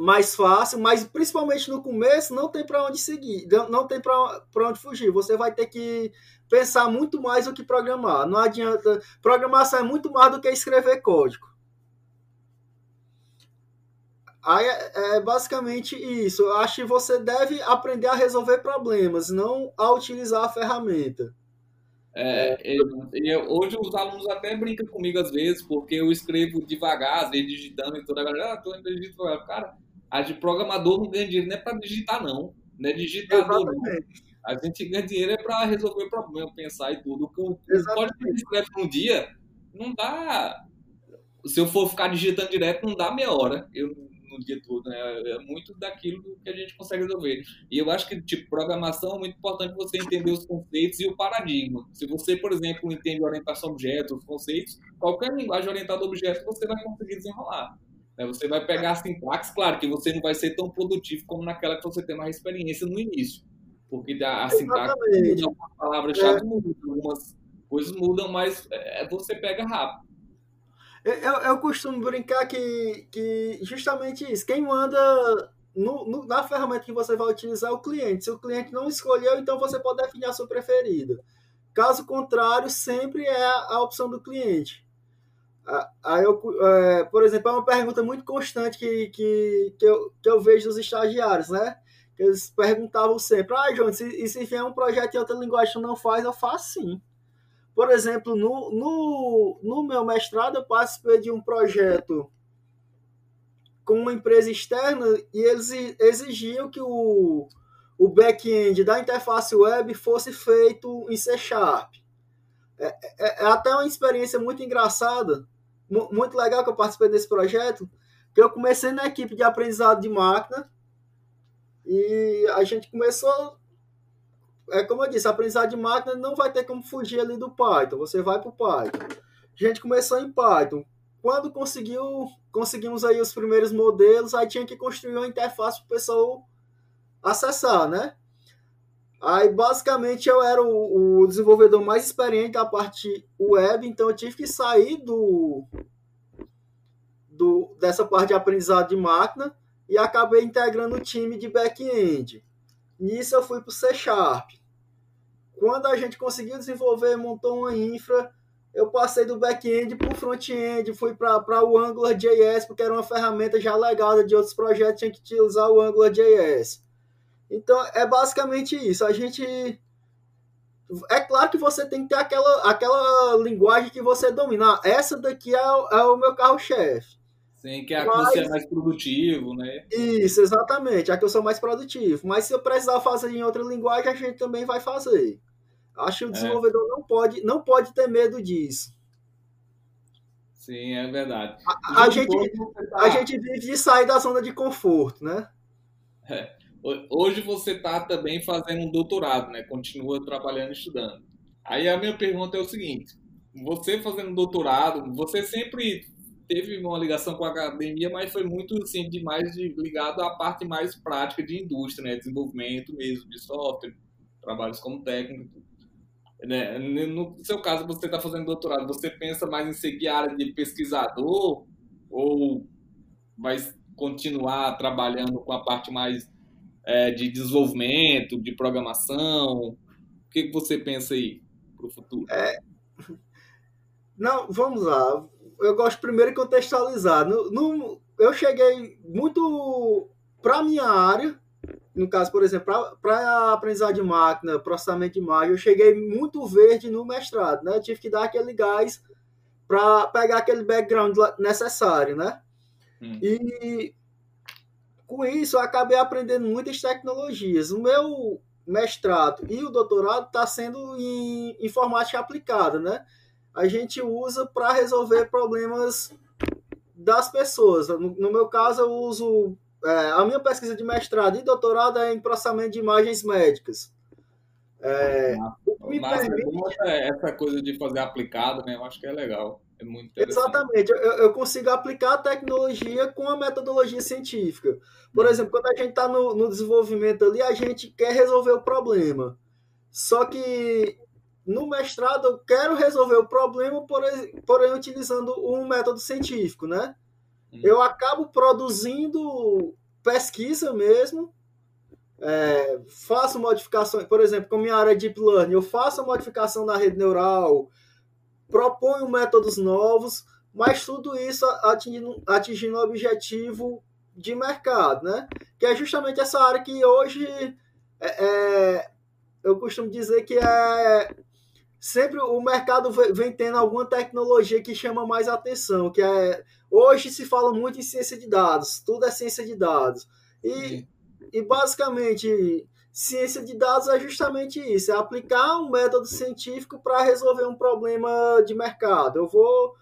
mais fácil, mas principalmente no começo não tem para onde seguir, não tem para onde fugir. Você vai ter que pensar muito mais do que programar. Não adianta. Programação é muito mais do que escrever código. Aí é, é basicamente isso. Eu acho que você deve aprender a resolver problemas, não a utilizar a ferramenta.
É, eu, hoje os alunos até brincam comigo às vezes, porque eu escrevo devagar, às vezes digitando e toda a galera, ah, tô digitando. Cara, a de programador não ganha dinheiro, não é para digitar, não. Não é digitador, não. A gente ganha dinheiro é para resolver problema, pensar e tudo. O que pode escrever num dia, não dá. Se eu for ficar digitando direto, não dá meia hora. Eu no dia todo, né? É muito daquilo que a gente consegue resolver. E eu acho que, tipo, programação é muito importante você entender os conceitos e o paradigma. Se você, por exemplo, entende orientação a objetos, os conceitos, qualquer linguagem orientada a objetos você vai conseguir desenrolar. Você vai pegar a sintaxe, claro que você não vai ser tão produtivo como naquela que você tem mais experiência no início. Porque a, a sintaxe muda, algumas palavras-chave é. mudam, algumas coisas mudam, mas é, você pega rápido.
Eu, eu costumo brincar que, que justamente isso. Quem manda no, no, na ferramenta que você vai utilizar é o cliente. Se o cliente não escolheu, então você pode definir a sua preferida. Caso contrário, sempre é a opção do cliente. Aí eu, é, por exemplo, é uma pergunta muito constante que, que, que, eu, que eu vejo dos estagiários, né? Eles perguntavam sempre, ah, João, se, e se vier um projeto em outra linguagem que não faz, eu faço sim. Por exemplo, no, no, no meu mestrado, eu participei de um projeto com uma empresa externa e eles exigiam que o, o back-end da interface web fosse feito em C Sharp. É, é, é, até uma experiência muito engraçada, muito legal que eu participei desse projeto, que eu comecei na equipe de aprendizado de máquina e a gente começou é como eu disse, aprendizado de máquina não vai ter como fugir ali do Python. Você vai para o Python. A gente começou em Python. Quando conseguiu, conseguimos aí os primeiros modelos, aí tinha que construir uma interface para o pessoal acessar, né? Aí, basicamente, eu era o, o, desenvolvedor mais experiente da parte web, então eu tive que sair do, do dessa parte de aprendizado de máquina e acabei integrando o time de back-end. Nisso eu fui para o C Sharp. Quando a gente conseguiu desenvolver, montou uma infra, eu passei do back-end para o front-end, fui para o AngularJS, porque era uma ferramenta já legada de outros projetos, tinha que utilizar o AngularJS. Então, é basicamente isso. A gente. É claro que você tem que ter aquela, aquela linguagem que você domina. Essa daqui é, é o meu carro-chefe.
Sim, que é a que você é mais produtivo, né?
Isso, exatamente. A que eu sou mais produtivo. Mas se eu precisar fazer em outra linguagem, a gente também vai fazer. Acho que o é. desenvolvedor é. não, pode, não pode ter medo disso.
Sim, é verdade.
A, a gente, tá... a gente vive de sair da zona de conforto, né?
É. Hoje você está também fazendo um doutorado, né? Continua trabalhando e estudando. Aí a minha pergunta é o seguinte: você fazendo doutorado, você sempre teve uma ligação com a academia, mas foi muito assim, demais de, ligado à parte mais prática de indústria, né? Desenvolvimento mesmo de software, trabalhos como técnico. Né? No seu caso, você está fazendo doutorado, você pensa mais em seguir a área de pesquisador ou vai continuar trabalhando com a parte mais é, de desenvolvimento, de programação? O que, que você pensa aí para o futuro?
É... Não, vamos lá. Eu gosto primeiro de contextualizar. No, no eu cheguei muito para a minha área, no caso, por exemplo, para aprendizagem de máquina, processamento de imagem, eu cheguei muito verde no mestrado, né? Eu tive que dar aquele gás para pegar aquele background necessário, né? Hum. E com isso eu acabei aprendendo muitas tecnologias. O meu mestrado e o doutorado está sendo em informática aplicada, né? A gente usa para resolver problemas das pessoas. No, no meu caso, eu uso é, a minha pesquisa de mestrado e doutorado é em processamento de imagens médicas.
É, me permite... É essa coisa de fazer aplicado, né? Eu acho que é legal. É muito
Exatamente. Eu, eu, consigo aplicar a tecnologia com a metodologia científica. Por uhum. exemplo, quando a gente está no, no, desenvolvimento ali, a gente quer resolver o problema. Só que no mestrado eu quero resolver o problema, porém, porém utilizando um método científico, né? Hum. Eu acabo produzindo pesquisa mesmo, é, faço modificações, por exemplo, com minha área de Deep Learning, eu faço a modificação na rede neural, proponho métodos novos, mas tudo isso atingindo, atingindo o objetivo de mercado, né? Que é justamente essa área que hoje é, é, eu costumo dizer que é sempre o mercado vem tendo alguma tecnologia que chama mais atenção, que é hoje se fala muito em ciência de dados, tudo é ciência de dados. E, e basicamente ciência de dados é justamente isso, é aplicar um método científico para resolver um problema de mercado. Eu vou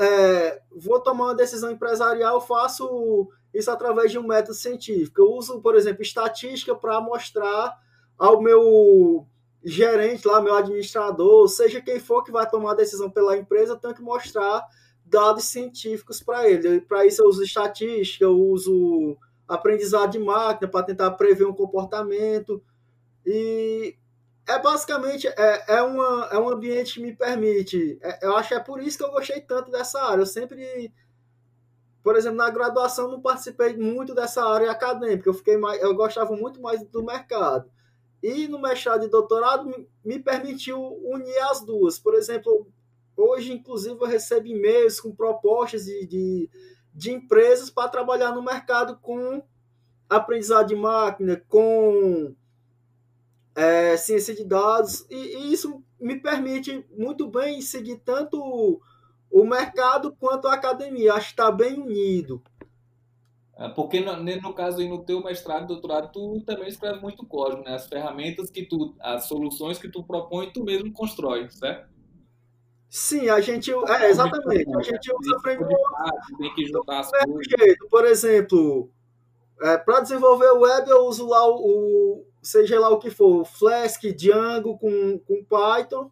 é, vou tomar uma decisão empresarial, faço isso através de um método científico. Eu uso, por exemplo, estatística para mostrar ao meu gerente lá, meu administrador, seja quem for que vai tomar a decisão pela empresa, eu tenho que mostrar dados científicos para ele. Para isso eu uso estatística, eu uso aprendizado de máquina para tentar prever um comportamento. E é basicamente é, é, uma, é um ambiente que me permite. É, eu acho que é por isso que eu gostei tanto dessa área. Eu sempre, por exemplo, na graduação não participei muito dessa área acadêmica. Eu fiquei mais, eu gostava muito mais do mercado. E no mestrado e doutorado me permitiu unir as duas. Por exemplo, hoje, inclusive, eu recebo e-mails com propostas de, de, de empresas para trabalhar no mercado com aprendizado de máquina, com é, ciência de dados, e, e, isso me permite muito bem seguir tanto o, o mercado quanto a academia. Acho que está bem unido.
É, porque no, no caso aí no teu mestrado, doutorado, tu também escreve muito código, né? As ferramentas que tu, as soluções que tu propõe, tu mesmo constrói, certo?
Sim, a gente, é, exatamente, a gente usa framework
tem que juntar as
coisas. Por exemplo, é, para desenvolver o web eu uso lá o, o, seja lá o que for, Flask, Django com, com Python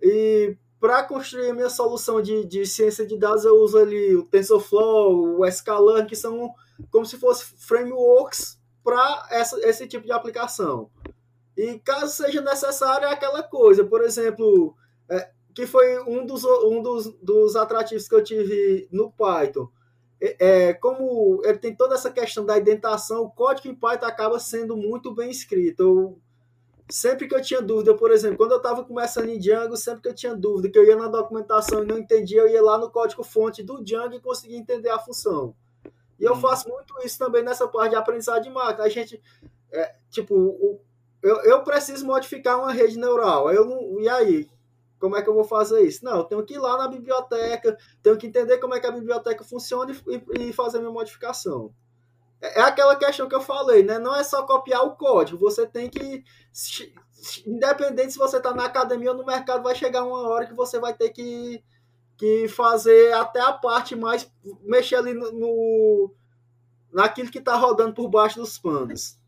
e para construir a minha solução de, de ciência de dados, eu uso ali o TensorFlow, o Scala, que são como se fossem frameworks para esse tipo de aplicação. E caso seja necessário, é aquela coisa. Por exemplo, é, que foi um, dos, um dos, dos atrativos que eu tive no Python. É, é, como ele tem toda essa questão da indentação, o código em Python acaba sendo muito bem escrito. Eu, sempre que eu tinha dúvida, por exemplo, quando eu estava começando em Django, sempre que eu tinha dúvida, que eu ia na documentação e não entendia, eu ia lá no código-fonte do Django e conseguia entender a função. E eu hum. faço muito isso também nessa parte de aprendizagem de máquina. A gente, é, tipo, o, eu, eu preciso modificar uma rede neural. Eu não, e aí? Como é que eu vou fazer isso? Não, eu tenho que ir lá na biblioteca, tenho que entender como é que a biblioteca funciona e, e fazer minha modificação. É, é aquela questão que eu falei, né? Não é só copiar o código, você tem que. Independente se você está na academia ou no mercado, vai chegar uma hora que você vai ter que, que fazer até a parte mais. mexer ali no, no naquilo que está rodando por baixo dos panos.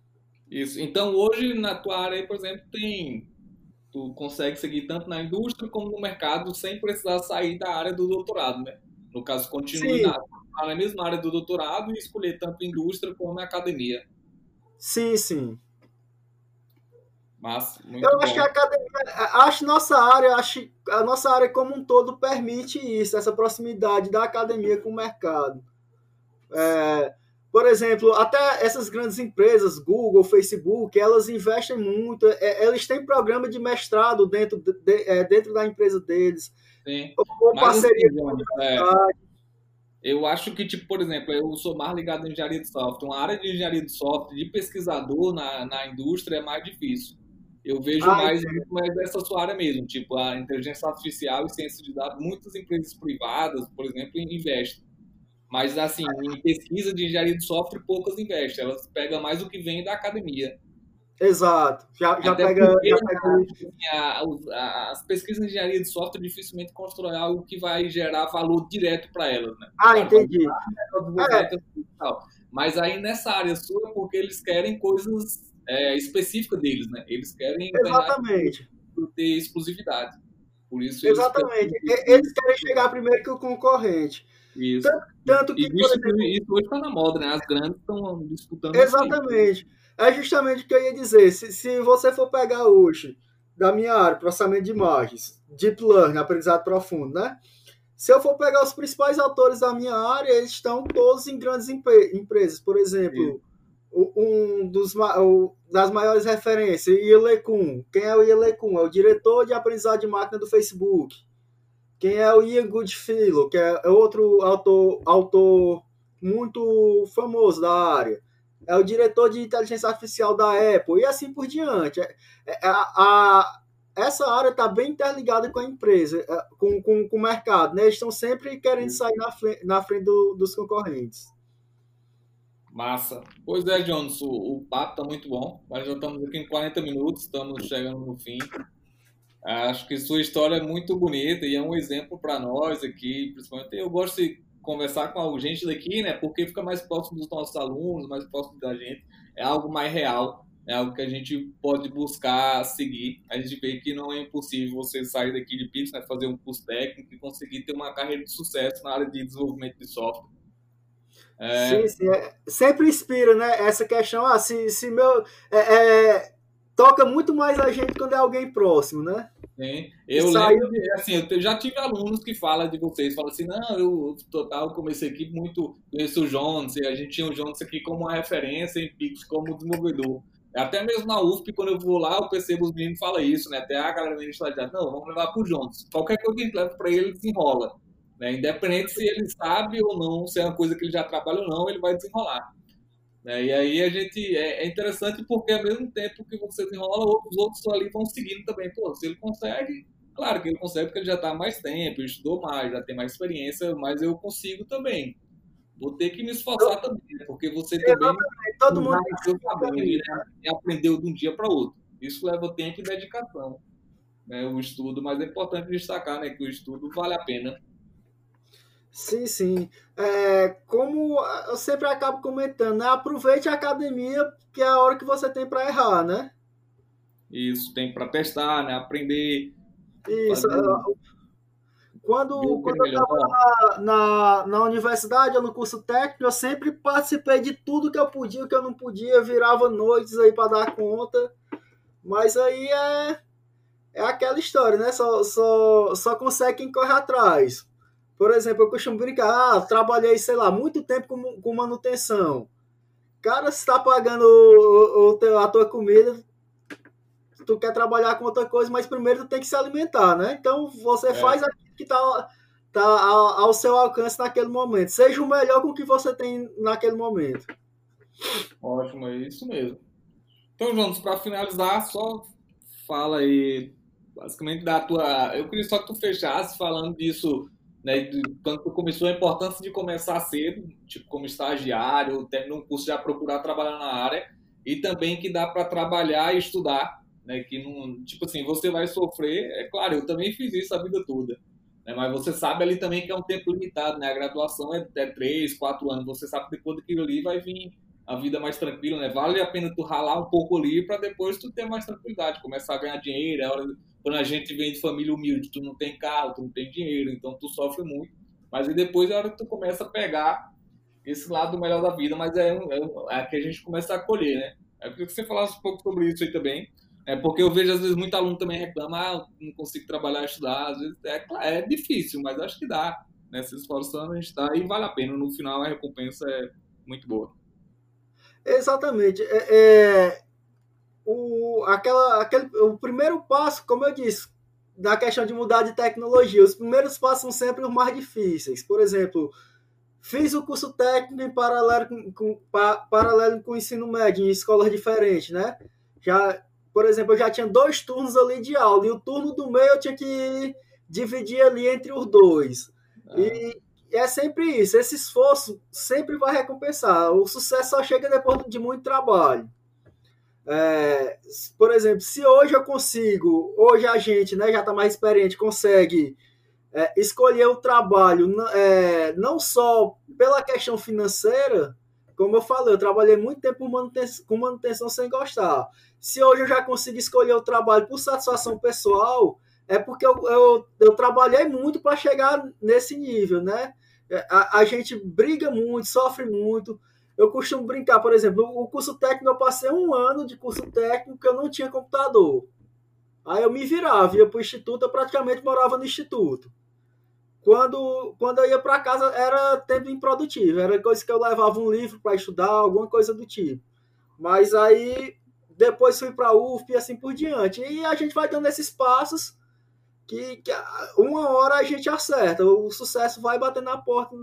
Isso. Então, hoje, na tua área, por exemplo, tem. Tu consegue seguir tanto na indústria como no mercado sem precisar sair da área do doutorado, né? No caso, continue na, na mesma área do doutorado e escolher tanto indústria como academia.
Sim, sim.
Mas, eu
bom. acho que a academia, acho nossa área, acho a nossa área como um todo permite isso, essa proximidade da academia com o mercado. É, por exemplo, até essas grandes empresas, Google, Facebook, elas investem muito, é, eles têm programa de mestrado dentro, de, é, dentro da empresa deles.
Sim. Ou parceria assim, com a. É. Eu acho que, tipo, por exemplo, eu sou mais ligado em engenharia de software. Uma área de engenharia de software, de pesquisador na, na indústria, é mais difícil. Eu vejo ah, mais, mais dessa sua área mesmo, tipo, a inteligência artificial e ciência de dados. Muitas empresas privadas, por exemplo, investem. Mas, assim, em pesquisa de engenharia de software, poucas investem. Elas pegam mais o que vem da academia.
Exato. Já, já pega. Porque, já pega...
Assim, a, as pesquisas de engenharia de software dificilmente constroem algo que vai gerar valor direto para elas, né?
Ah, entendi.
É. Mas aí nessa área sua, porque eles querem coisas é, específicas deles, né? Eles querem
Exatamente.
ter exclusividade. Por isso
Exatamente. Eles, eles querem chegar primeiro que o concorrente.
Isso. Tanto, tanto que, e isso, exemplo, isso hoje está na moda, né? As grandes estão disputando.
Exatamente. É justamente o que eu ia dizer. Se, se você for pegar hoje, da minha área, processamento de imagens, Deep Learning, aprendizado profundo, né? Se eu for pegar os principais autores da minha área, eles estão todos em grandes empresas. Por exemplo, um dos das maiores referências, Ile Kuhn. Quem é o Ile Kuhn? É o diretor de aprendizado de máquina do Facebook. Quem é o Ian Goodfellow, que é outro autor, autor muito famoso da área. É o diretor de inteligência artificial da Apple, e assim por diante. É, é, a, a, essa área está bem interligada com a empresa, é, com, com, com o mercado. Né? Eles estão sempre querendo sair na frente, na frente do, dos concorrentes.
Massa. Pois é, Jones, o, o papo está muito bom, mas já estamos aqui em 40 minutos, estamos chegando no fim. Acho que sua história é muito bonita e é um exemplo para nós aqui, principalmente eu gosto de conversar com a gente daqui, né? Porque fica mais próximo dos nossos alunos, mais próximo da gente. É algo mais real, é algo que a gente pode buscar seguir. A gente vê que não é impossível você sair daqui de Pix, né? Fazer um curso técnico e conseguir ter uma carreira de sucesso na área de desenvolvimento de software.
É... Sim, sim. É, sempre inspira, né? Essa questão, ah, se, se meu. É, é, toca muito mais a gente quando é alguém próximo, né?
Sim. Eu lembro, de, assim, eu já tive alunos que falam de vocês, falam assim, não, eu total comecei aqui muito, conheço o Jones, a gente tinha o Jones aqui como uma referência em Pix como desenvolvedor. Até mesmo na UFP, quando eu vou lá, eu percebo os meninos falam isso, né? Até a galera da estagiária, não, vamos levar pro Jones. Qualquer coisa que a gente leva para ele, desenrola. Né? Independente se ele sabe ou não, se é uma coisa que ele já trabalha ou não, ele vai desenrolar. Né? E aí a gente é, é, interessante porque ao mesmo tempo que você desenrola, os outros ali vão seguindo também. Pô, se ele consegue, claro que ele consegue porque ele já está há mais tempo, estudou mais, já tem mais experiência, mas eu consigo também. Vou ter que me esforçar também, né? porque você também
todo mundo
saber, né? e aprendeu de um dia para outro. Isso leva tempo e dedicação. Né? O estudo, mas é importante destacar né, que o estudo vale a pena
Sim, sim. É, como eu sempre acabo comentando, né? aproveite a academia, que é a hora que você tem para errar, né?
Isso, tem para testar, né? Aprender.
Isso. Fazer... Quando, quando eu estava na, na, na, universidade ou no curso técnico, eu sempre participei de tudo que eu podia, que eu não podia, virava noites aí para dar conta. Mas aí é, é aquela história, né? Só, só, só consegue quem corre atrás. Por exemplo, eu costumo brincar, ah, trabalhei, sei lá, muito tempo com, com manutenção. Cara, se tá pagando o, o, a tua comida, tu quer trabalhar com outra coisa, mas primeiro tu tem que se alimentar, né? Então você é. faz aquilo que tá, tá ao, ao, seu alcance naquele momento. Seja o melhor com o que você tem naquele momento.
Ótimo, é isso mesmo. Então, Jonas, para finalizar, só fala aí, basicamente, da tua. Eu queria só que tu fechasse falando disso né, quando começou a importância de começar cedo, tipo como estagiário, terminou um curso já procurar trabalhar na área e também que dá para trabalhar e estudar, né, que não, tipo assim, você vai sofrer, é claro, eu também fiz isso a vida toda, né, mas você sabe ali também que é um tempo limitado, né, a graduação é, é três, quatro anos, você sabe que depois daquilo ali vai vir a vida mais tranquila, né, vale a pena tu ralar um pouco ali para depois tu ter mais tranquilidade, começar a ganhar dinheiro, é hora quando a gente vem de família humilde, tu não tem carro, tu não tem dinheiro, então tu sofre muito. Mas aí depois é a hora que tu começa a pegar esse lado melhor da vida, mas é, é, é que a gente começa a colher, né? Eu queria que você falasse um pouco sobre isso aí também. É porque eu vejo, às vezes, muito aluno também reclama, ah, não consigo trabalhar, estudar. Às vezes é, é difícil, mas acho que dá. Né? Se esforçando, a gente dá e vale a pena. No final, a recompensa é muito boa.
Exatamente. É, é, o, aquela, aquele, o primeiro passo, como eu disse, na questão de mudar de tecnologia, os primeiros passos são sempre os mais difíceis. Por exemplo, fiz o curso técnico em paralelo com, com, pa, paralelo com o ensino médio, em escolas diferentes, né? Já, por exemplo, eu já tinha dois turnos ali de aula, e o turno do meio eu tinha que dividir ali entre os dois. Ah. E é sempre isso, esse esforço sempre vai recompensar. O sucesso só chega depois de muito trabalho. É, por exemplo, se hoje eu consigo, hoje a gente né, já está mais experiente, consegue é, escolher o trabalho é, não só pela questão financeira, como eu falei, eu trabalhei muito tempo com manutenção, sem gostar. Se hoje eu já consigo escolher o trabalho por satisfação pessoal, é porque eu, eu, eu trabalhei muito para chegar nesse nível, né? É, a, a gente briga muito, sofre muito. Eu costumo brincar, por exemplo, o curso técnico, eu passei um ano de curso técnico que eu não tinha computador. Aí eu me virava, ia para o instituto, eu praticamente morava no instituto. Quando, quando eu ia para casa, era tempo improdutivo, era coisa que eu levava um livro para estudar, alguma coisa do tipo. Mas aí depois fui para a UFP e assim por diante. E a gente vai dando esses passos que, que uma hora a gente acerta, o sucesso vai bater na porta,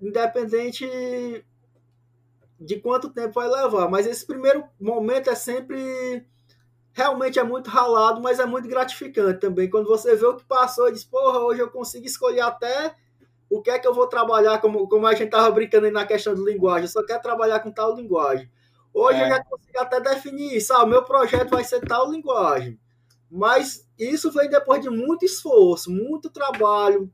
independente de quanto tempo vai levar. Mas esse primeiro momento é sempre. Realmente é muito ralado, mas é muito gratificante também. Quando você vê o que passou e diz, porra, hoje eu consigo escolher até o que é que eu vou trabalhar, como, como a gente estava brincando aí na questão de linguagem, eu só quero trabalhar com tal linguagem. Hoje é. eu já consigo até definir isso, ah, o meu projeto vai ser tal linguagem. Mas isso vem depois de muito esforço, muito trabalho,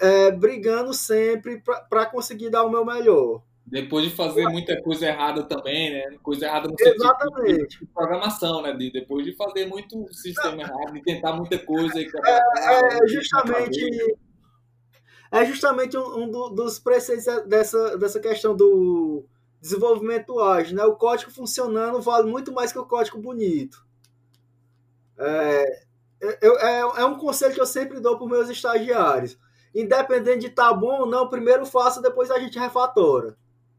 é, brigando sempre para conseguir dar o meu melhor.
Depois de fazer muita coisa errada também, né? Coisa errada no
Exatamente.
sentido de programação, né? De, depois de fazer muito sistema errado, de tentar muita coisa.
É, é, justamente, é justamente um, um dos preceitos dessa, dessa questão do desenvolvimento ágil, né? O código funcionando vale muito mais que o código bonito. É, eu, é, é um conselho que eu sempre dou para os meus estagiários. Independente de estar tá bom ou não, primeiro faça, depois a gente refatora.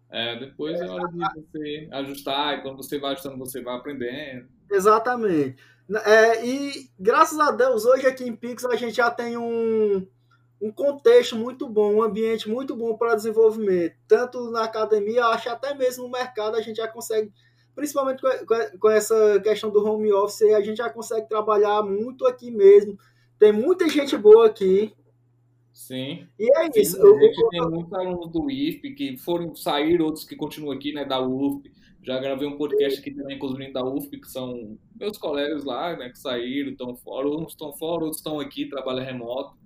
É, depois é hora de você ajustar, e quando você vai ajustando, você vai aprendendo.
Exatamente. É, e graças a Deus, hoje aqui em Pix a gente já tem um, um contexto muito bom, um ambiente muito bom para desenvolvimento. Tanto na academia, acho até mesmo no mercado a gente já consegue principalmente com essa questão do home office, a gente já consegue trabalhar muito aqui mesmo. Tem muita gente boa aqui.
Sim.
E é isso.
Sim, a gente tem muitos alunos do IFP que foram sair, outros que continuam aqui, né, da UFP. Já gravei um podcast aqui também com os meninos da UFP, que são meus colegas lá, né, que saíram, estão fora, uns estão fora, outros estão aqui, trabalham remoto.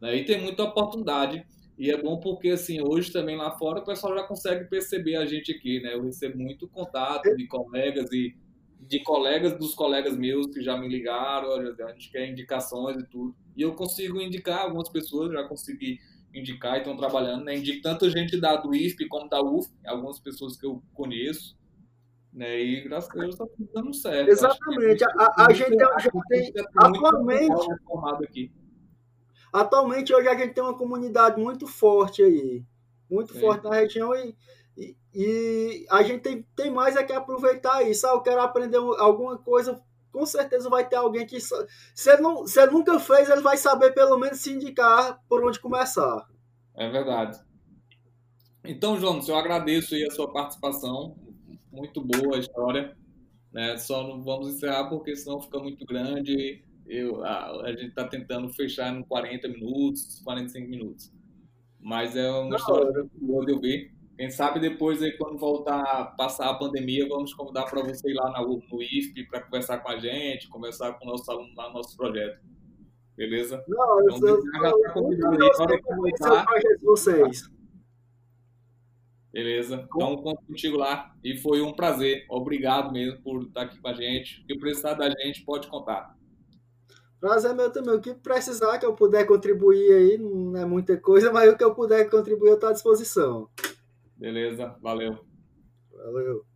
Né, e tem muita oportunidade e é bom porque, assim, hoje também lá fora o pessoal já consegue perceber a gente aqui, né? Eu recebo muito contato de colegas e de colegas dos colegas meus que já me ligaram, a gente quer indicações e tudo. E eu consigo indicar algumas pessoas, já consegui indicar e estão trabalhando, né? Indico tanto gente da do ISP como da UF, algumas pessoas que eu conheço, né? E graças a Deus está tudo dando certo.
Exatamente. A, a, gente já tem, atualmente,
aqui.
Atualmente, hoje a gente tem uma comunidade muito forte aí, muito forte na região e, e, e, a gente tem, tem mais é que aproveitar isso. Ah, eu quero aprender alguma coisa, com certeza vai ter alguém que. Se ele, não, se ele nunca fez, ele vai saber pelo menos se indicar por onde começar.
É verdade. Então, Jonas, eu agradeço aí a sua participação. Muito boa a história. Né? Só não vamos encerrar porque senão fica muito grande eu, a, a gente está tentando fechar em 40 minutos, 45 minutos. Mas é uma história boa de eu ver. Quem sabe depois, aí, quando voltar a passar a pandemia, vamos convidar para você ir lá na, no IFP para conversar com a gente, conversar com o nosso aluno lá no nosso projeto. Beleza?
Não, então, eu, convidado aí. Hora que voltar. vocês.
Beleza? Então, conto contigo lá. E foi um prazer. Obrigado mesmo por estar aqui com a gente. O que precisar da gente, pode contar.
Prazer meu também. O que precisar que eu puder contribuir aí, não é muita coisa, mas o que eu puder contribuir eu estou à disposição.
Beleza, valeu.
Valeu.